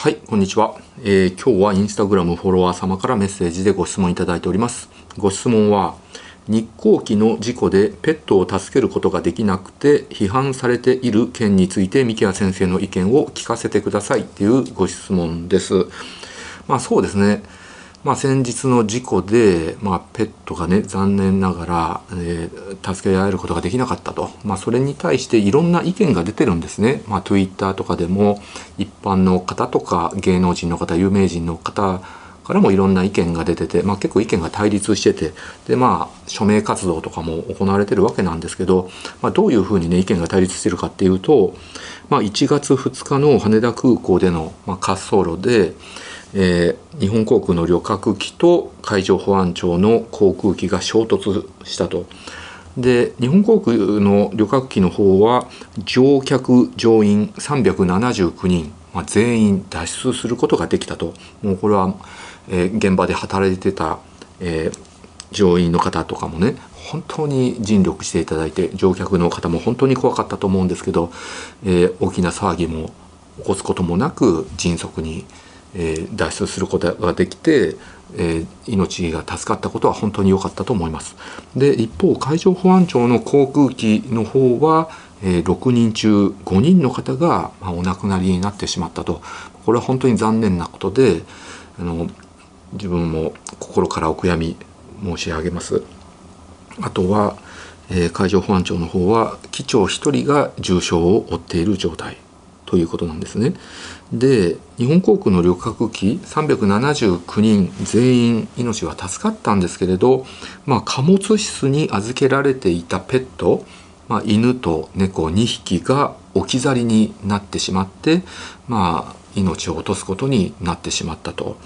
はい、こんにちは、えー、今日はインスタグラムフォロワー様からメッセージでご質問いただいております。ご質問は、日航機の事故でペットを助けることができなくて批判されている件について三木谷先生の意見を聞かせてくださいっていうご質問です。まあそうですね。まあ、先日の事故で、まあ、ペットがね残念ながら、えー、助け合えることができなかったと、まあ、それに対していろんな意見が出てるんですね、まあ、Twitter とかでも一般の方とか芸能人の方有名人の方からもいろんな意見が出てて、まあ、結構意見が対立しててでまあ署名活動とかも行われてるわけなんですけど、まあ、どういうふうにね意見が対立してるかっていうと、まあ、1月2日の羽田空港での、まあ、滑走路でえー、日本航空の旅客機と海上保安庁の航空機が衝突したと。で日本航空の旅客機の方は乗客乗員379人、まあ、全員脱出することができたともうこれは、えー、現場で働いてた、えー、乗員の方とかもね本当に尽力していただいて乗客の方も本当に怖かったと思うんですけど、えー、大きな騒ぎも起こすこともなく迅速にえー、脱出することができて、えー、命が助かったことは本当に良かったと思います。で一方海上保安庁の航空機の方は、えー、6人中5人の方が、まあ、お亡くなりになってしまったとこれは本当に残念なことであの自分も心からお悔やみ申し上げます。あとは、えー、海上保安庁の方は機長1人が重傷を負っている状態ということなんですね。で日本航空の旅客機379人全員命は助かったんですけれど、まあ、貨物室に預けられていたペット、まあ、犬と猫2匹が置き去りになってしまって、まあ、命を落とすことになってしまったと。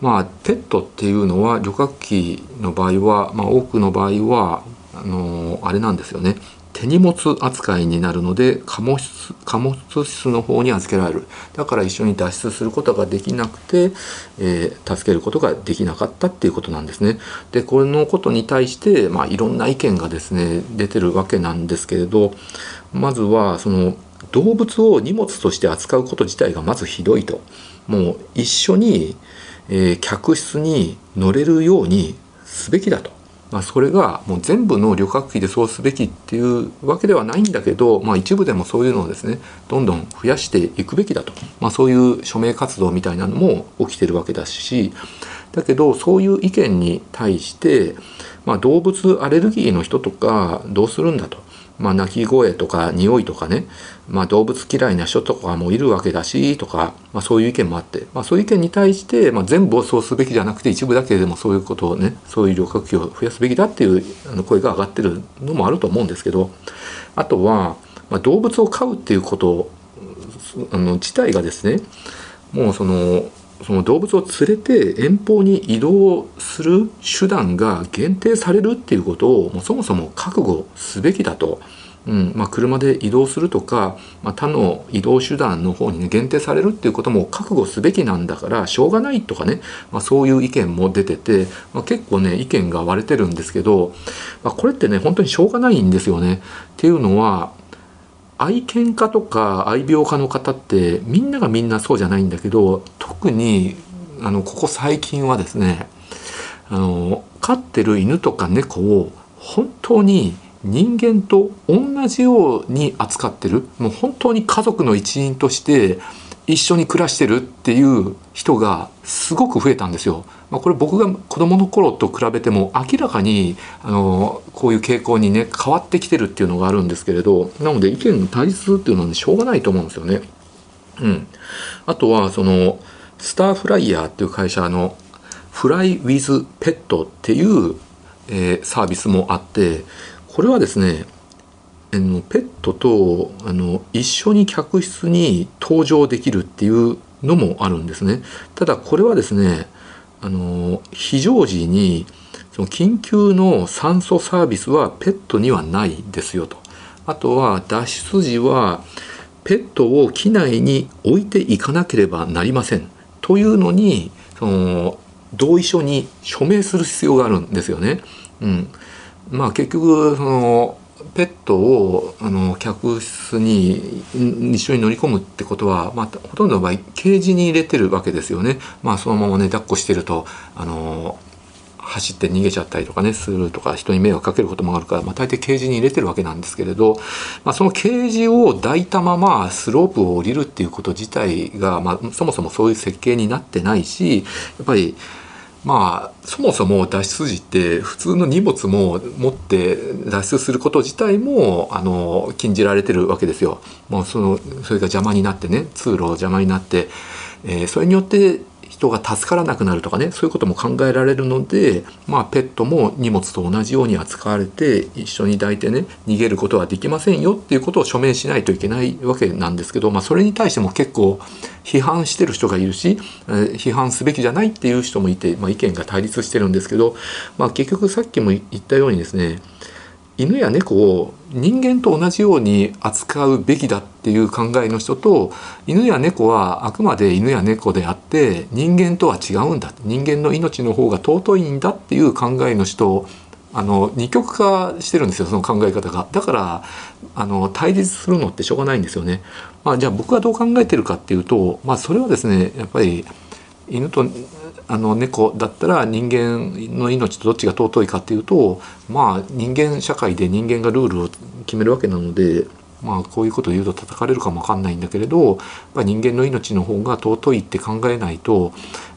まあ、ペットっていうのは旅客機の場合は、まあ、多くの場合はあのあれなんですよね手荷物扱いになるので貨物貨物室の方に預けられるだから一緒に脱出することができなくて、えー、助けることができなかったっていうことなんですね。でこのことに対して、まあ、いろんな意見がですね出てるわけなんですけれどまずはその動物を荷物として扱うこと自体がまずひどいともう一緒に、えー、客室に乗れるようにすべきだと。まあ、それがもう全部の旅客機でそうすべきっていうわけではないんだけど、まあ、一部でもそういうのをですねどんどん増やしていくべきだと、まあ、そういう署名活動みたいなのも起きてるわけだしだけどそういう意見に対して、まあ、動物アレルギーの人とかどうするんだと。まあ、鳴き声とか匂いとかね、まあ、動物嫌いな人とかもいるわけだしとか、まあ、そういう意見もあって、まあ、そういう意見に対して、まあ、全部をそうすべきじゃなくて一部だけでもそういうことをねそういう旅客機を増やすべきだっていう声が上がってるのもあると思うんですけど。あとは、まあ、動物を飼うっていうことあの自体がですねもうそのその動物を連れて遠方に移動する手段が限定されるっていうことをもうそもそも覚悟すべきだと。うんまあ、車で移動するとか、まあ、他の移動手段の方に、ね、限定されるっていうことも覚悟すべきなんだからしょうがないとかね、まあ、そういう意見も出てて、ま、結構ね意見が割れてるんですけど、ま、これってね本当にしょうがないんですよね。っていうのは愛犬家とか愛病家の方ってみんながみんなそうじゃないんだけど特にあのここ最近はですねあの飼ってる犬とか猫を本当に人間と同じように扱ってる。もう本当に家族の一員として一緒に暮らしてるっていう人がすごく増えたんですよ。まあ、これ僕が子供の頃と比べても明らかにあのこういう傾向にね変わってきてるっていうのがあるんですけれどなので意見の対立っていうのは、ね、しょうがないと思うんですよね。うん、あとはそのスターフライヤーっていう会社のフライウィズペットっていう、えー、サービスもあってこれはですねあのペットとあの一緒に客室に搭乗できるっていうのもあるんですね。ただこれはですねあの非常時にその緊急の酸素サービスはペットにはないですよと。あとは脱出時はペットを機内に置いていかなければなりませんというのにその同意書に署名する必要があるんですよね。うん、まあ結局そのペットをあの客室に一緒に乗り込むってことは、まあ、ほとんどの場合ケージに入れてるわけですよね。まあ、そのままね抱っこしてるとあの走って逃げちゃったりとかねするとか人に迷惑かけることもあるから、まあ、大抵ケージに入れてるわけなんですけれど、まあ、そのケージを抱いたままスロープを降りるっていうこと自体が、まあ、そもそもそういう設計になってないしやっぱりまあそもそも脱出時って普通の荷物も持って脱出すること自体もあの禁じられてるわけですよ。もうそのそれが邪魔になってね通路邪魔になって、えー、それによって人が助からなくなるとかねそういうことも考えられるので、まあ、ペットも荷物と同じように扱われて一緒に抱いてね逃げることはできませんよっていうことを署名しないといけないわけなんですけど、まあ、それに対しても結構批判してる人がいるし、えー、批判すべきじゃないっていう人もいて、まあ、意見が対立してるんですけど、まあ、結局さっきも言ったようにですね犬や猫を人間と同じように扱うべきだっていう考えの人と犬や猫はあくまで犬や猫であって人間とは違うんだ人間の命の方が尊いんだっていう考えの人あの二極化してるんですよその考え方がだからあの対立するのってしょうがないんですよね。まあ、じゃあ僕はどう考えてるかっていうと、まあ、それはですねやっぱり犬とあの猫だったら人間の命とどっちが尊いかっていうとまあ人間社会で人間がルールを決めるわけなのでまあこういうことを言うと叩かれるかもわかんないんだけれどや人間の命の方が尊いって考えないと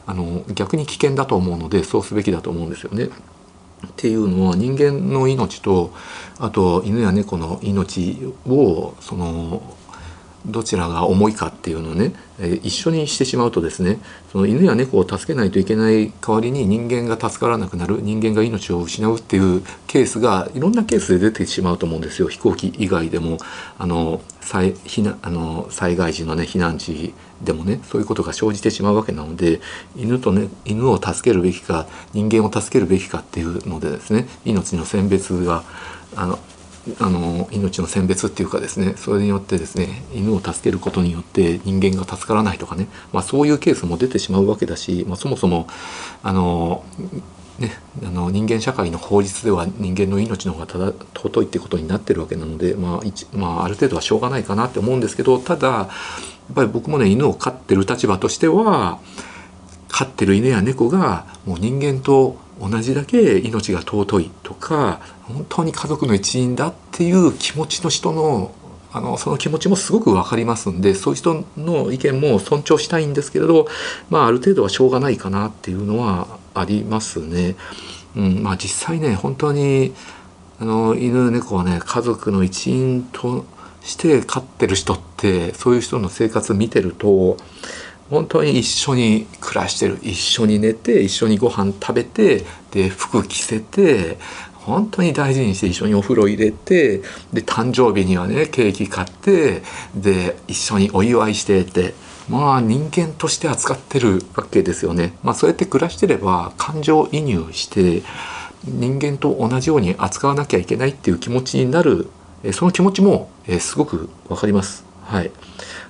あの逆に危険だと思うのでそうすべきだと思うんですよね。っていうのは人間の命とあと犬や猫の命をそのどちらが重いかっていうのをね、え一緒にしてしまうとですねその犬や猫を助けないといけない代わりに人間が助からなくなる人間が命を失うっていうケースがいろんなケースで出てしまうと思うんですよ。飛行機以外でもあの災避難あの災害時のね避難地でもねそういうことが生じてしまうわけなので犬とね犬を助けるべきか人間を助けるべきかっていうのでですね命の選別があのあの命の選別っていうかですねそれによってですね犬を助けることによって人間が助からないとかね、まあ、そういうケースも出てしまうわけだし、まあ、そもそもあの、ね、あの人間社会の法律では人間の命の方がただ尊いってことになってるわけなので、まあまあ、ある程度はしょうがないかなって思うんですけどただやっぱり僕もね犬を飼ってる立場としては飼ってる犬や猫がもう人間と同じだけ命が尊いとか本当に家族の一員だっていう気持ちの人のあのその気持ちもすごく分かりますんでそういう人の意見も尊重したいんですけれど、まあ、ある程度はしょうがないかなっていうのはありますね。うんまあ、実際ね本当にあの犬猫はね家族の一員として飼ってる人ってそういう人の生活見てると本当に一緒に暮らしてる一緒に寝て一緒にご飯食べてで服着せて本当に大事にして一緒にお風呂入れてで誕生日にはねケーキ買ってで一緒にお祝いしてってまあ人間として扱ってるわけですよね。まあそうやって暮らしてれば感情移入して人間と同じように扱わなきゃいけないっていう気持ちになるその気持ちもすごくわかります。はい。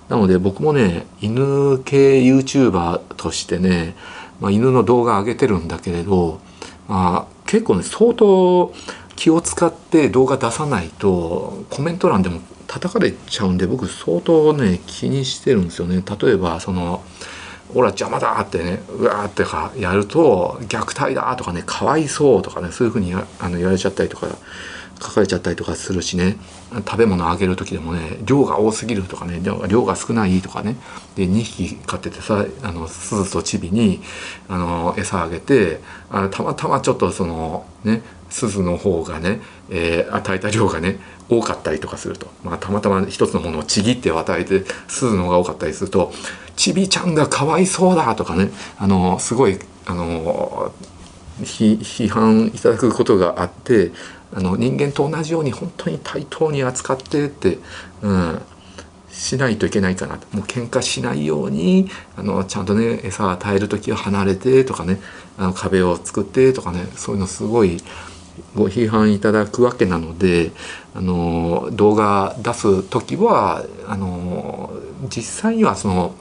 なので僕もね犬系 YouTuber としてね、まあ、犬の動画上げてるんだけれど、まあ、結構ね相当気を使って動画出さないとコメント欄でも叩かれちゃうんで僕相当ね気にしてるんですよね。例えばそのほら邪魔だってねうわーってかやると虐待だとかねかわいそうとかねそういうふうにあの言われちゃったりとか書かれちゃったりとかするしね。食べ物あげる時でもね量が多すぎるとかね量が少ないとかね。で2匹飼っててさあのスズとチビにあの餌あげてあたまたまちょっとそのねスズの方がね、えー、与えた量がね多かったりとかすると、まあ、たまたま一つのものをちぎって与えてスズの方が多かったりすると「ちびちゃんがかわいそうだ」とかねあのすごいあの批判いただくことがあってあの人間と同じように本当に対等に扱ってって、うん、しないといけないかな。ともう喧嘩しないようにあのちゃんとね餌を与える時は離れてとかねあの壁を作ってとかねそういうのすごいご批判いただくわけなのであの動画出す時はあの実際にはその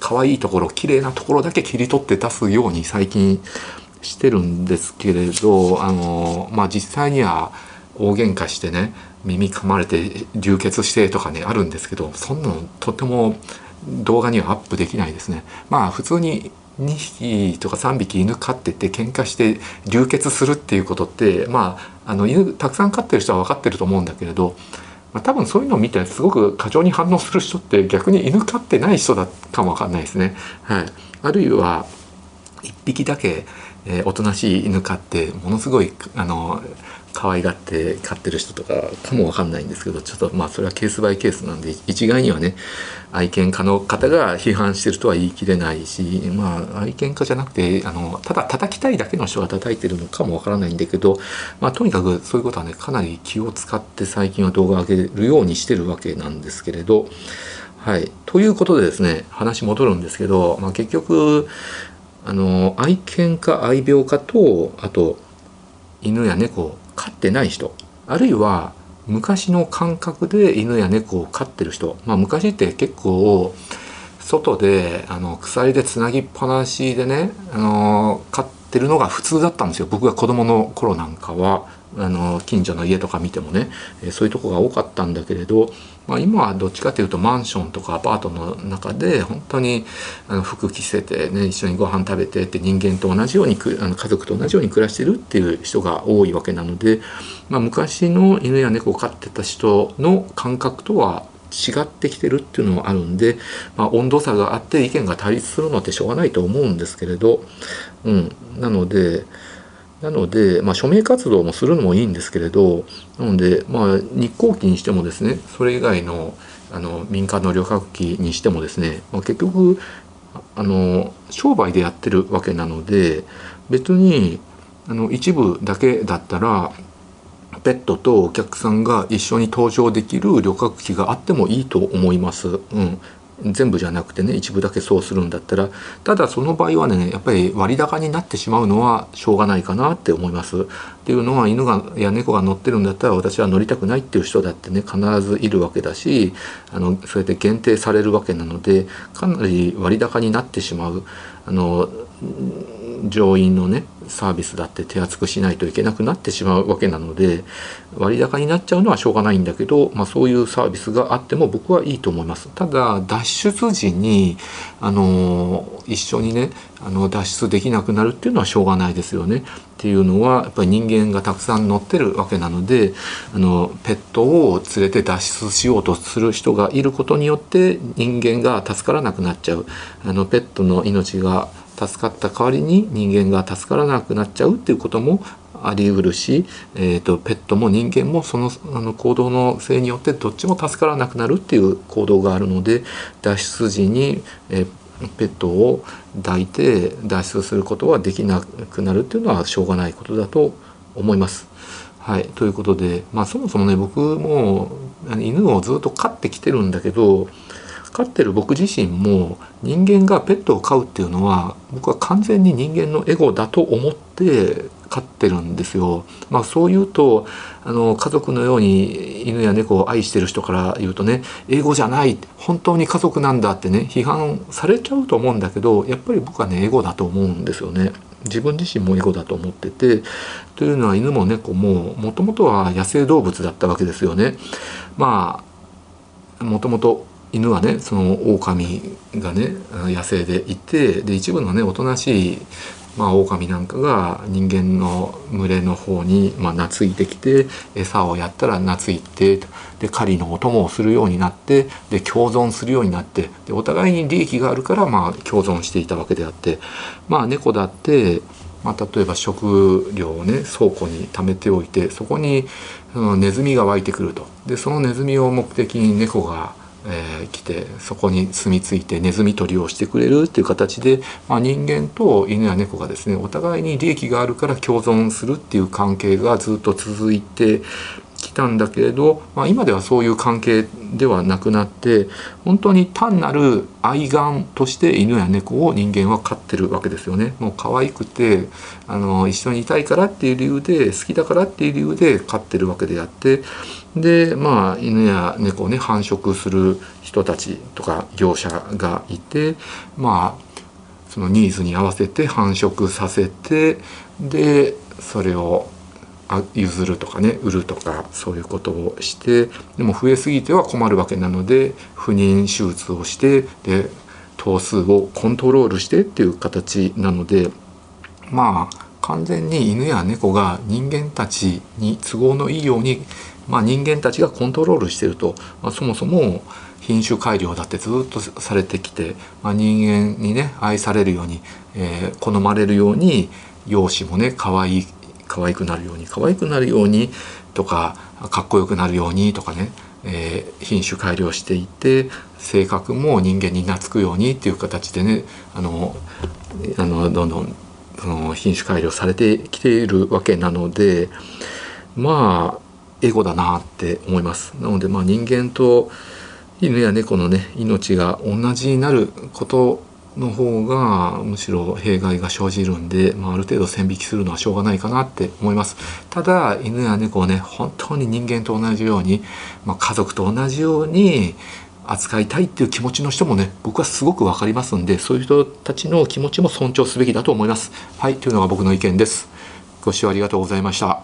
可愛いところ綺麗なところだけ切り取って出すように最近してるんですけれどあの、まあ、実際には大喧嘩してね耳噛まれて流血してとかねあるんですけどそんなのとても動画にはアップできないですね。まあ普通に2匹とか3匹犬飼ってて喧嘩して流血するっていうことってまああの犬たくさん飼ってる人は分かってると思うんだけれど、まあ、多分そういうのを見てすごく過剰に反応する人って逆に犬飼ってない人だかも分かんないですね。はい、あるいは1匹だけ、えー、おとなしい犬飼ってものすごいあの可愛がって飼ってる人とかかもわかんないんですけどちょっとまあそれはケースバイケースなんで一概にはね愛犬家の方が批判してるとは言い切れないしまあ愛犬家じゃなくてあのただ叩きたいだけの人が叩いてるのかもわからないんだけど、まあ、とにかくそういうことはねかなり気を使って最近は動画を上げるようにしてるわけなんですけれど。はい、ということでですね話戻るんですけど、まあ、結局あの愛犬か愛病家とあと犬や猫を飼ってない人。あるいは昔の感覚で犬や猫を飼ってる人、まあ、昔って結構外であの鎖でつなぎっぱなしでねあの飼っててるのが普通だったんですよ。僕が子供の頃なんかはあの近所の家とか見てもねえそういうとこが多かったんだけれどまあ、今はどっちかというとマンションとかアパートの中で本当にあの服着せて、ね、一緒にご飯食べてって人間と同じようにあの家族と同じように暮らしてるっていう人が多いわけなので、まあ、昔の犬や猫を飼ってた人の感覚とは違ってきてるっていうのはあるんで、まあ、温度差があって意見が対立するのってしょうがないと思うんですけれど、うん、なので。なので、まあ、署名活動もするのもいいんですけれどなので、まあ、日航機にしてもですねそれ以外のあの民間の旅客機にしてもですね、まあ、結局あの商売でやってるわけなので別にあの一部だけだったらペットとお客さんが一緒に搭乗できる旅客機があってもいいと思います。うん、全部じゃなくてね一部だけそうするんだったらただその場合はねやっぱり割高になってしまうのはしょうがないかなって思います。っていうのは犬がや猫が乗ってるんだったら私は乗りたくないっていう人だってね必ずいるわけだしあのそれで限定されるわけなのでかなり割高になってしまうあの乗員のねサービスだって手厚くしないといけなくなってしまうわけなので割高になっちゃうのはしょうがないんだけど、まあ、そういうサービスがあっても僕はいいと思います。ただ脱出時にあの一緒にねあの脱出できなくなるっていうのはしょうがないですよね。っていうのはやっぱり人間がたくさん乗ってるわけなのであのペットを連れて脱出しようとする人がいることによって人間が助からなくなっちゃう。あのペットの命が助かった代わりに人間が助からなくなっちゃうっていうこともありうるし、えーと、ペットも人間もそのあの行動のせいによってどっちも助からなくなるっていう行動があるので脱出時に、えー、ペットを抱いて脱出することはできなくなるっていうのはしょうがないことだと思います。はい、ということで、まあ、そもそもね僕も犬をずっと飼ってきてるんだけど飼ってる僕自身も人間がペットを飼うっていうのは僕は完全に人間のエゴだと思って飼ってるんですよ。まあ、そう言うとあの家族のように犬や猫を愛してる人から言うとね英語じゃない本当に家族なんだってね批判されちゃうと思うんだけどやっぱり僕はねエゴだと思うんですよね。自分自身もエゴだと思っててというのは犬も猫ももともとは野生動物だったわけですよね。まあもともと犬はねその狼がね野生でいてで一部のねおとなしいまあ、狼なんかが人間の群れの方に、まあ、懐いてきて餌をやったら懐いてで狩りのお供をするようになってで共存するようになってでお互いに利益があるから、まあ、共存していたわけであってまあ猫だって、まあ、例えば食料をね倉庫に貯めておいてそこにそのネズミが湧いてくると。でそのネズミを目的に猫がえー、来てそこに住み着いてネズミ捕りをしてくれるっていう形で、まあ、人間と犬や猫がですねお互いに利益があるから共存するっていう関係がずっと続いてたんだけれど、まあ、今ではそういう関係ではなくなって本当に単なる愛玩として犬や猫を人間は飼ってるわけですよね。もう可愛くてあの一緒にいたいからっていう理由で好きだからっていう理由で飼ってるわけであってでまあ犬や猫をね繁殖する人たちとか業者がいてまあそのニーズに合わせて繁殖させてでそれを譲るとかね売るとかそういうことをしてでも増えすぎては困るわけなので不妊手術をしてで頭数をコントロールしてっていう形なのでまあ完全に犬や猫が人間たちに都合のいいように、まあ、人間たちがコントロールしてると、まあ、そもそも品種改良だってずっとされてきて、まあ、人間にね愛されるように、えー、好まれるように容姿もね可愛い可愛くなるように可愛くなるようにとかかっこよくなるようにとかね、えー、品種改良していて性格も人間に懐くようにっていう形でねあのあのどんどんその品種改良されてきているわけなのでまあエゴだなって思います。なのでまあ人間と犬や猫のね命が同じになることの方がむしろ弊害が生じるんで、まあ、ある程度線引きするのはしょうがないかなって思います。ただ犬や猫をね本当に人間と同じように、まあ、家族と同じように扱いたいっていう気持ちの人もね僕はすごく分かりますんでそういう人たちの気持ちも尊重すべきだと思います。はいというのが僕の意見です。ご視聴ありがとうございました。